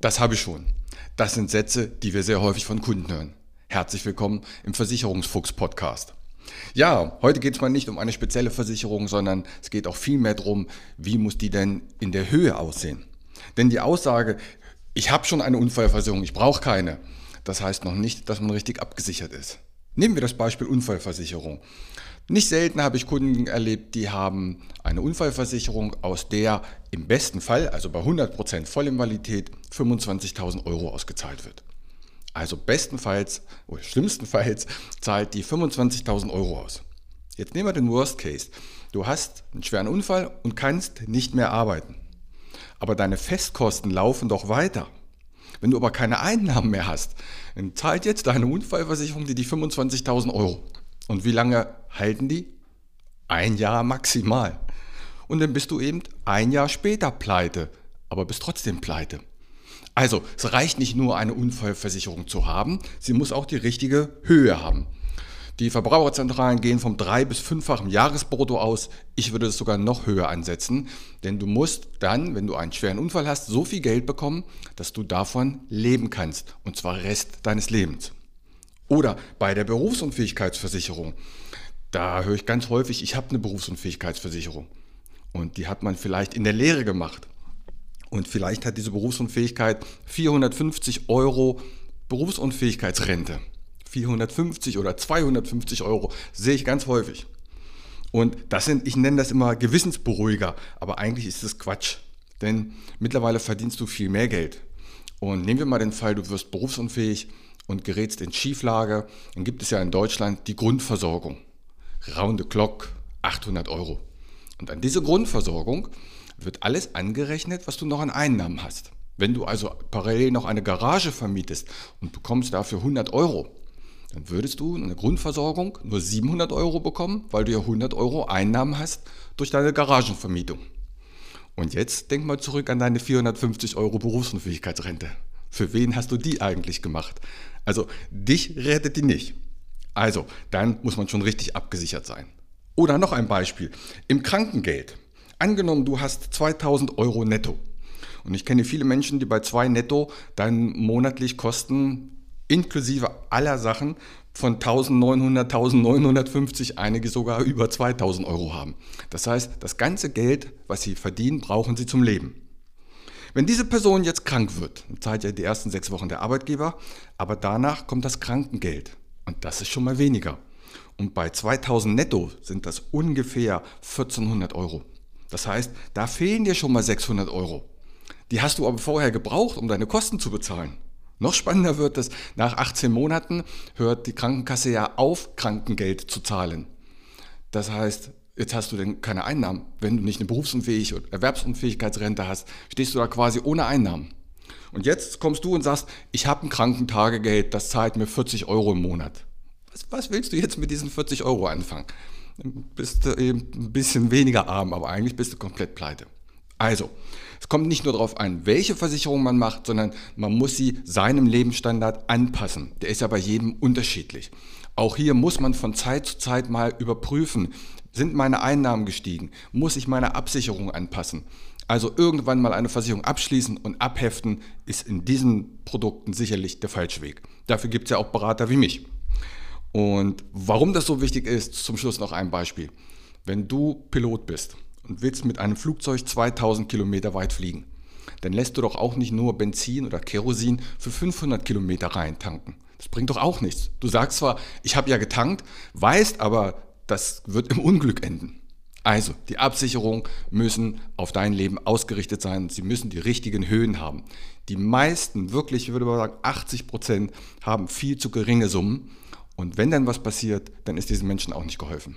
das habe ich schon. Das sind Sätze, die wir sehr häufig von Kunden hören. Herzlich willkommen im Versicherungsfuchs Podcast. Ja, heute geht es mal nicht um eine spezielle Versicherung, sondern es geht auch viel mehr darum, wie muss die denn in der Höhe aussehen. Denn die Aussage, ich habe schon eine Unfallversicherung, ich brauche keine, das heißt noch nicht, dass man richtig abgesichert ist. Nehmen wir das Beispiel Unfallversicherung. Nicht selten habe ich Kunden erlebt, die haben eine Unfallversicherung, aus der im besten Fall, also bei 100% Vollinvalidität, 25.000 Euro ausgezahlt wird. Also bestenfalls oder schlimmstenfalls zahlt die 25.000 Euro aus. Jetzt nehmen wir den Worst Case. Du hast einen schweren Unfall und kannst nicht mehr arbeiten. Aber deine Festkosten laufen doch weiter. Wenn du aber keine Einnahmen mehr hast, dann zahlt jetzt deine Unfallversicherung dir die 25.000 Euro. Und wie lange halten die? Ein Jahr maximal. Und dann bist du eben ein Jahr später pleite, aber bist trotzdem pleite. Also, es reicht nicht nur eine Unfallversicherung zu haben, sie muss auch die richtige Höhe haben. Die Verbraucherzentralen gehen vom drei- bis fünffachen Jahresbrutto aus. Ich würde es sogar noch höher ansetzen, denn du musst dann, wenn du einen schweren Unfall hast, so viel Geld bekommen, dass du davon leben kannst, und zwar Rest deines Lebens. Oder bei der Berufsunfähigkeitsversicherung. Da höre ich ganz häufig, ich habe eine Berufsunfähigkeitsversicherung. Und die hat man vielleicht in der Lehre gemacht. Und vielleicht hat diese Berufsunfähigkeit 450 Euro Berufsunfähigkeitsrente. 450 oder 250 Euro sehe ich ganz häufig. Und das sind, ich nenne das immer Gewissensberuhiger, aber eigentlich ist das Quatsch. Denn mittlerweile verdienst du viel mehr Geld. Und nehmen wir mal den Fall, du wirst berufsunfähig und gerätst in Schieflage, dann gibt es ja in Deutschland die Grundversorgung. Round the clock 800 Euro. Und an diese Grundversorgung wird alles angerechnet, was du noch an Einnahmen hast. Wenn du also parallel noch eine Garage vermietest und bekommst dafür 100 Euro, dann würdest du in der Grundversorgung nur 700 Euro bekommen, weil du ja 100 Euro Einnahmen hast durch deine Garagenvermietung. Und jetzt denk mal zurück an deine 450 Euro Berufsunfähigkeitsrente. Für wen hast du die eigentlich gemacht? Also dich rettet die nicht. Also, dann muss man schon richtig abgesichert sein. Oder noch ein Beispiel. Im Krankengeld. Angenommen, du hast 2000 Euro netto. Und ich kenne viele Menschen, die bei zwei netto dann monatlich Kosten inklusive aller Sachen von 1900, 1950, einige sogar über 2000 Euro haben. Das heißt, das ganze Geld, was sie verdienen, brauchen sie zum Leben. Wenn diese Person jetzt krank wird, zahlt ja die ersten sechs Wochen der Arbeitgeber, aber danach kommt das Krankengeld. Und das ist schon mal weniger. Und bei 2000 netto sind das ungefähr 1400 Euro. Das heißt, da fehlen dir schon mal 600 Euro. Die hast du aber vorher gebraucht, um deine Kosten zu bezahlen. Noch spannender wird es, nach 18 Monaten hört die Krankenkasse ja auf, Krankengeld zu zahlen. Das heißt, jetzt hast du denn keine Einnahmen. Wenn du nicht eine Berufsunfähig oder Erwerbsunfähigkeitsrente hast, stehst du da quasi ohne Einnahmen. Und jetzt kommst du und sagst, ich habe ein Krankentagegeld, das zahlt mir 40 Euro im Monat. Was, was willst du jetzt mit diesen 40 Euro anfangen? Bist du eben ein bisschen weniger arm, aber eigentlich bist du komplett pleite. Also, es kommt nicht nur darauf an, welche Versicherung man macht, sondern man muss sie seinem Lebensstandard anpassen. Der ist ja bei jedem unterschiedlich. Auch hier muss man von Zeit zu Zeit mal überprüfen, sind meine Einnahmen gestiegen? Muss ich meine Absicherung anpassen? Also irgendwann mal eine Versicherung abschließen und abheften ist in diesen Produkten sicherlich der falsche Weg. Dafür gibt es ja auch Berater wie mich. Und warum das so wichtig ist, zum Schluss noch ein Beispiel. Wenn du Pilot bist und willst mit einem Flugzeug 2000 Kilometer weit fliegen, dann lässt du doch auch nicht nur Benzin oder Kerosin für 500 Kilometer reintanken. Das bringt doch auch nichts. Du sagst zwar, ich habe ja getankt, weißt aber, das wird im Unglück enden. Also, die Absicherung müssen auf dein Leben ausgerichtet sein. Sie müssen die richtigen Höhen haben. Die meisten, wirklich, ich würde mal sagen, 80 Prozent haben viel zu geringe Summen. Und wenn dann was passiert, dann ist diesen Menschen auch nicht geholfen.